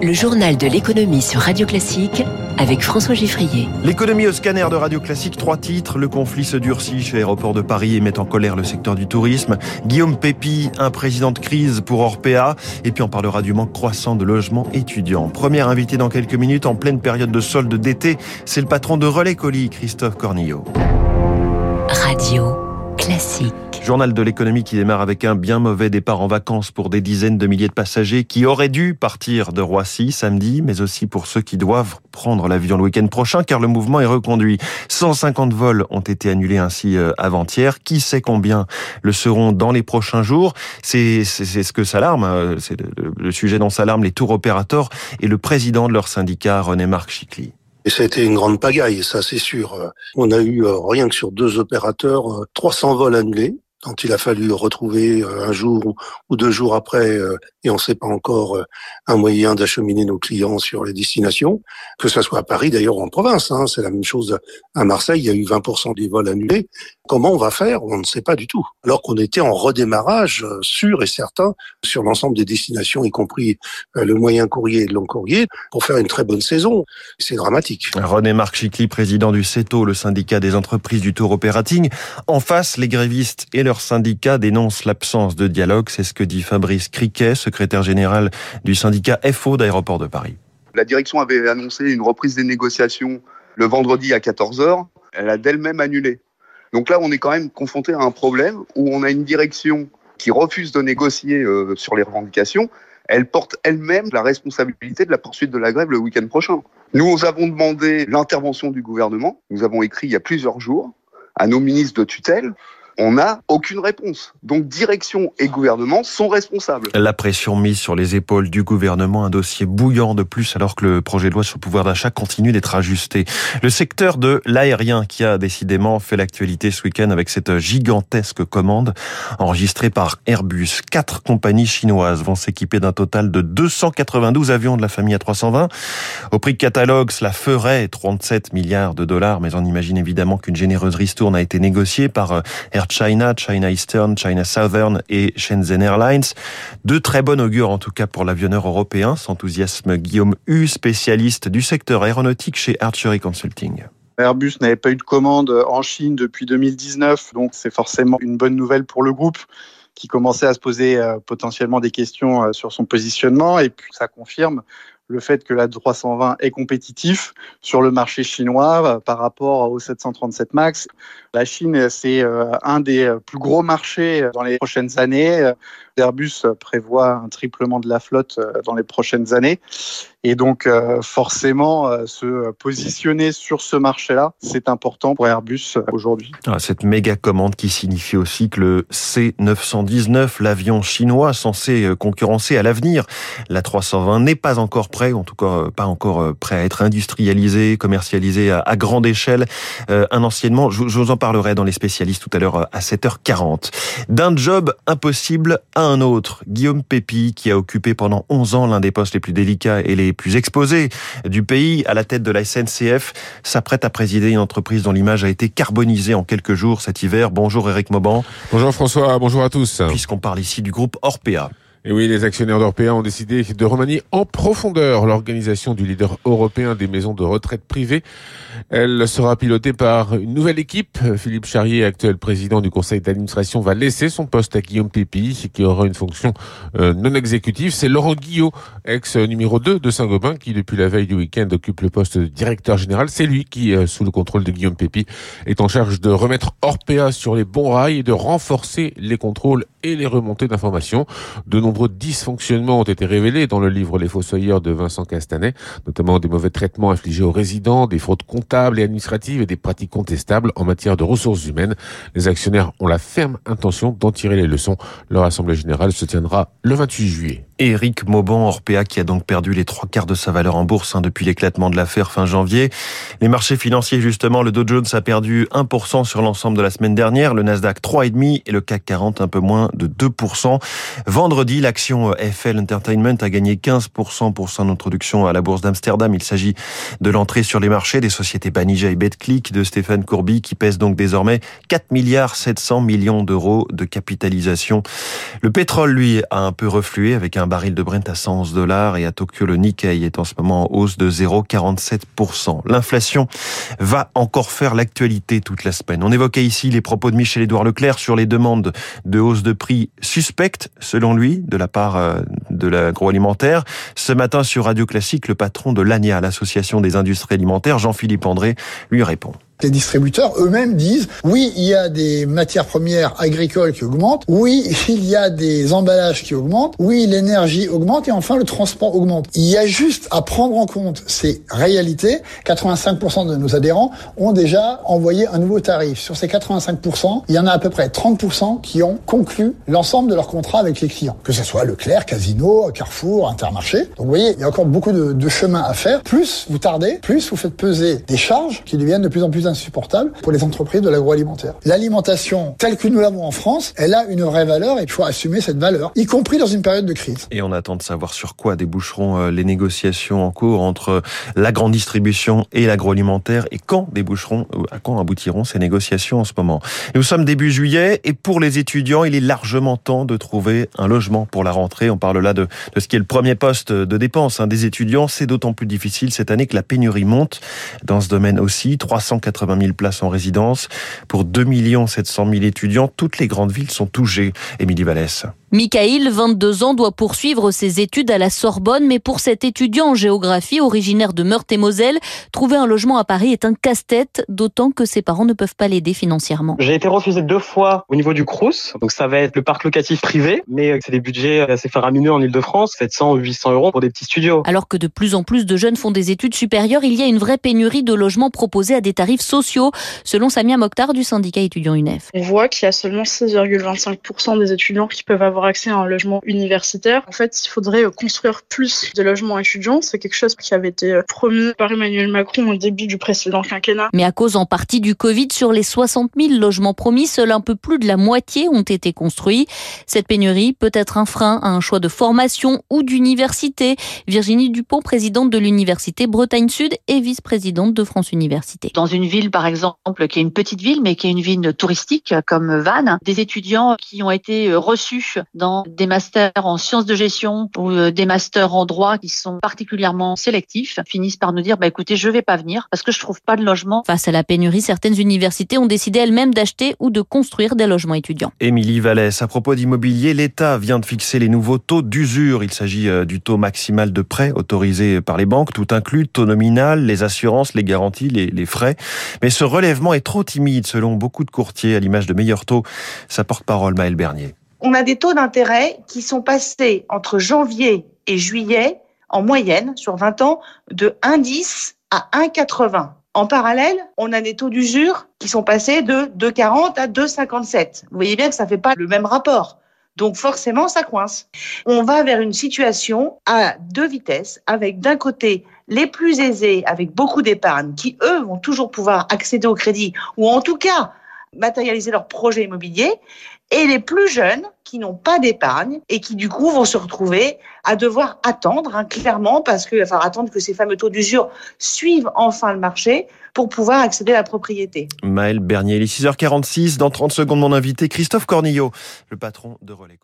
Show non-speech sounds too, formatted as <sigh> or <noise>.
Le journal de l'économie sur Radio Classique avec François Giffrier. L'économie au scanner de Radio Classique, trois titres. Le conflit se durcit chez l'aéroport de Paris et met en colère le secteur du tourisme. Guillaume Pépi, un président de crise pour Orpea. Et puis on parlera du manque croissant de logements étudiants. Premier invité dans quelques minutes en pleine période de solde d'été, c'est le patron de Relais Colis, Christophe Cornillot. Radio Classique. Journal de l'économie qui démarre avec un bien mauvais départ en vacances pour des dizaines de milliers de passagers qui auraient dû partir de Roissy samedi, mais aussi pour ceux qui doivent prendre l'avion le week-end prochain car le mouvement est reconduit. 150 vols ont été annulés ainsi euh, avant-hier. Qui sait combien le seront dans les prochains jours? C'est ce que s'alarme, euh, c'est le, sujet dont s'alarment les tours opérateurs et le président de leur syndicat, René-Marc Chicly. Et ça a été une grande pagaille, ça c'est sûr. On a eu euh, rien que sur deux opérateurs 300 vols annulés quand il a fallu retrouver euh, un jour ou deux jours après, euh, et on ne sait pas encore, euh, un moyen d'acheminer nos clients sur les destinations, que ce soit à Paris d'ailleurs ou en province. Hein, c'est la même chose à Marseille, il y a eu 20% des vols annulés. Comment on va faire? On ne sait pas du tout. Alors qu'on était en redémarrage sûr et certain sur l'ensemble des destinations, y compris le moyen courrier et le long courrier, pour faire une très bonne saison. C'est dramatique. René Marc Chicly, président du CETO, le syndicat des entreprises du tour operating. En face, les grévistes et leur syndicat dénonce l'absence de dialogue. C'est ce que dit Fabrice Criquet, secrétaire général du syndicat FO d'Aéroport de Paris. La direction avait annoncé une reprise des négociations le vendredi à 14h. Elle a d'elle-même annulé. Donc là, on est quand même confronté à un problème où on a une direction qui refuse de négocier euh, sur les revendications. Elle porte elle-même la responsabilité de la poursuite de la grève le week-end prochain. Nous avons demandé l'intervention du gouvernement. Nous avons écrit il y a plusieurs jours à nos ministres de tutelle on n'a aucune réponse. Donc direction et gouvernement sont responsables. La pression mise sur les épaules du gouvernement, un dossier bouillant de plus alors que le projet de loi sur le pouvoir d'achat continue d'être ajusté. Le secteur de l'aérien qui a décidément fait l'actualité ce week-end avec cette gigantesque commande enregistrée par Airbus. Quatre compagnies chinoises vont s'équiper d'un total de 292 avions de la famille A320. Au prix catalogue, cela ferait 37 milliards de dollars, mais on imagine évidemment qu'une généreuse ristourne a été négociée par Air China, China Eastern, China Southern et Shenzhen Airlines. De très bon augure en tout cas pour l'avionneur européen, s'enthousiasme Guillaume Hu, spécialiste du secteur aéronautique chez Archery Consulting. Airbus n'avait pas eu de commande en Chine depuis 2019, donc c'est forcément une bonne nouvelle pour le groupe qui commençait à se poser euh, potentiellement des questions euh, sur son positionnement et puis ça confirme le fait que la 320 est compétitif sur le marché chinois euh, par rapport au 737 MAX. La Chine, c'est euh, un des plus gros marchés dans les prochaines années. Airbus prévoit un triplement de la flotte euh, dans les prochaines années. Et donc, euh, forcément, euh, se positionner sur ce marché-là, c'est important pour Airbus aujourd'hui. Ah, cette méga commande qui signifie aussi que le C919, l'avion chinois censé concurrencer à l'avenir la 320, n'est pas encore prêt, en tout cas pas encore prêt à être industrialisé, commercialisé à, grande échelle. un anciennement, je, vous en parlerai dans les spécialistes tout à l'heure à 7h40. D'un job impossible à autre, Guillaume Pépi, qui a occupé pendant 11 ans l'un des postes les plus délicats et les plus exposés du pays, à la tête de la SNCF, s'apprête à présider une entreprise dont l'image a été carbonisée en quelques jours cet hiver. Bonjour Eric Mauban. Bonjour François, bonjour à tous. Puisqu'on parle ici du groupe Orpea. Et oui, les actionnaires d'Orpea ont décidé de remanier en profondeur l'organisation du leader européen des maisons de retraite privées. Elle sera pilotée par une nouvelle équipe. Philippe Charrier, actuel président du conseil d'administration, va laisser son poste à Guillaume Pépi, qui aura une fonction euh, non exécutive. C'est Laurent Guillot, ex numéro 2 de Saint-Gobain, qui depuis la veille du week-end occupe le poste de directeur général. C'est lui qui, euh, sous le contrôle de Guillaume Pépi, est en charge de remettre Orpea sur les bons rails et de renforcer les contrôles et les remontées d'informations. De nombreux dysfonctionnements ont été révélés dans le livre Les Fossoyeurs de Vincent Castanet, notamment des mauvais traitements infligés aux résidents, des fraudes comptables et administratives et des pratiques contestables en matière de ressources humaines. Les actionnaires ont la ferme intention d'en tirer les leçons. Leur assemblée générale se tiendra le 28 juillet. Éric Mauban, Orpea, qui a donc perdu les trois quarts de sa valeur en bourse hein, depuis l'éclatement de l'affaire fin janvier. Les marchés financiers, justement, le Dow Jones a perdu 1% sur l'ensemble de la semaine dernière, le Nasdaq 3,5% et le CAC 40 un peu moins de 2%. Vendredi, l'action FL Entertainment a gagné 15% pour son introduction à la bourse d'Amsterdam. Il s'agit de l'entrée sur les marchés des sociétés Banija et BetClick de Stéphane Courby qui pèse donc désormais 4 milliards 700 millions d'euros de capitalisation. Le pétrole, lui, a un peu reflué avec un baril de Brent à 111 dollars et à Tokyo, le Nikkei est en ce moment en hausse de 0,47%. L'inflation va encore faire l'actualité toute la semaine. On évoquait ici les propos de Michel-Édouard Leclerc sur les demandes de hausse de prix suspectes, selon lui, de la part euh, de l'agroalimentaire. Ce matin sur Radio Classique, le patron de l'ANIA, l'association des industries alimentaires, Jean-Philippe André, lui répond. Les distributeurs eux-mêmes disent oui, il y a des matières premières agricoles qui augmentent, oui, <laughs> il y a des emballages qui augmentent, oui, l'énergie augmente et enfin le transport augmente. Il y a juste à prendre en compte ces réalités. 85% de nos adhérents ont déjà envoyé un nouveau tarif. Sur ces 85%, il y en a à peu près 30% qui ont conclu l'ensemble de leur contrat avec les clients, que ce soit Leclerc, Casino, Carrefour, Intermarché. Donc vous voyez, il y a encore beaucoup de, de chemin à faire. Plus vous tardez, plus vous faites peser des charges qui deviennent de plus en plus insupportable pour les entreprises de l'agroalimentaire. L'alimentation telle que nous l'avons en France, elle a une vraie valeur et il faut assumer cette valeur, y compris dans une période de crise. Et on attend de savoir sur quoi déboucheront euh, les négociations en cours entre la grande distribution et l'agroalimentaire et quand déboucheront, euh, à quand aboutiront ces négociations en ce moment. Nous sommes début juillet et pour les étudiants, il est largement temps de trouver un logement pour la rentrée. On parle là de, de ce qui est le premier poste de dépense hein, des étudiants. C'est d'autant plus difficile cette année que la pénurie monte dans ce domaine aussi. 380 80 000 places en résidence. Pour 2 700 000 étudiants, toutes les grandes villes sont touchées. Émilie Vallès. Michael, 22 ans, doit poursuivre ses études à la Sorbonne, mais pour cet étudiant en géographie originaire de Meurthe-et-Moselle, trouver un logement à Paris est un casse-tête, d'autant que ses parents ne peuvent pas l'aider financièrement. J'ai été refusé deux fois au niveau du Crous, donc ça va être le parc locatif privé, mais c'est des budgets assez faramineux en Ile-de-France, 700 ou 800 euros pour des petits studios. Alors que de plus en plus de jeunes font des études supérieures, il y a une vraie pénurie de logements proposés à des tarifs sociaux, selon Samia Mokhtar du syndicat étudiant UNEF. On voit qu'il y a seulement 6,25% des étudiants qui peuvent avoir accès à un logement universitaire. En fait, il faudrait construire plus de logements étudiants. C'est quelque chose qui avait été promis par Emmanuel Macron au début du précédent quinquennat. Mais à cause en partie du Covid, sur les 60 000 logements promis, seul un peu plus de la moitié ont été construits. Cette pénurie peut être un frein à un choix de formation ou d'université. Virginie Dupont, présidente de l'université Bretagne Sud et vice-présidente de France Université. Dans une ville, par exemple, qui est une petite ville, mais qui est une ville touristique comme Vannes, des étudiants qui ont été reçus dans des masters en sciences de gestion ou euh, des masters en droit qui sont particulièrement sélectifs finissent par nous dire bah écoutez je vais pas venir parce que je trouve pas de logement. Face à la pénurie, certaines universités ont décidé elles-mêmes d'acheter ou de construire des logements étudiants. Émilie Vallès, à propos d'immobilier, l'État vient de fixer les nouveaux taux d'usure. Il s'agit euh, du taux maximal de prêt autorisé par les banques, tout inclus, taux nominal, les assurances, les garanties, les, les frais. Mais ce relèvement est trop timide selon beaucoup de courtiers à l'image de meilleurs taux. Sa porte-parole Maëlle Bernier on a des taux d'intérêt qui sont passés entre janvier et juillet, en moyenne, sur 20 ans, de 1,10 à 1,80. En parallèle, on a des taux d'usure qui sont passés de 2,40 à 2,57. Vous voyez bien que ça ne fait pas le même rapport. Donc forcément, ça coince. On va vers une situation à deux vitesses, avec d'un côté les plus aisés, avec beaucoup d'épargne, qui eux vont toujours pouvoir accéder au crédit, ou en tout cas matérialiser leur projet immobilier, et les plus jeunes qui n'ont pas d'épargne et qui du coup vont se retrouver à devoir attendre hein, clairement parce qu'il va falloir attendre que ces fameux taux d'usure suivent enfin le marché pour pouvoir accéder à la propriété. Maël Bernier, il est 6h46. Dans 30 secondes, mon invité Christophe Cornillo, le patron de Relais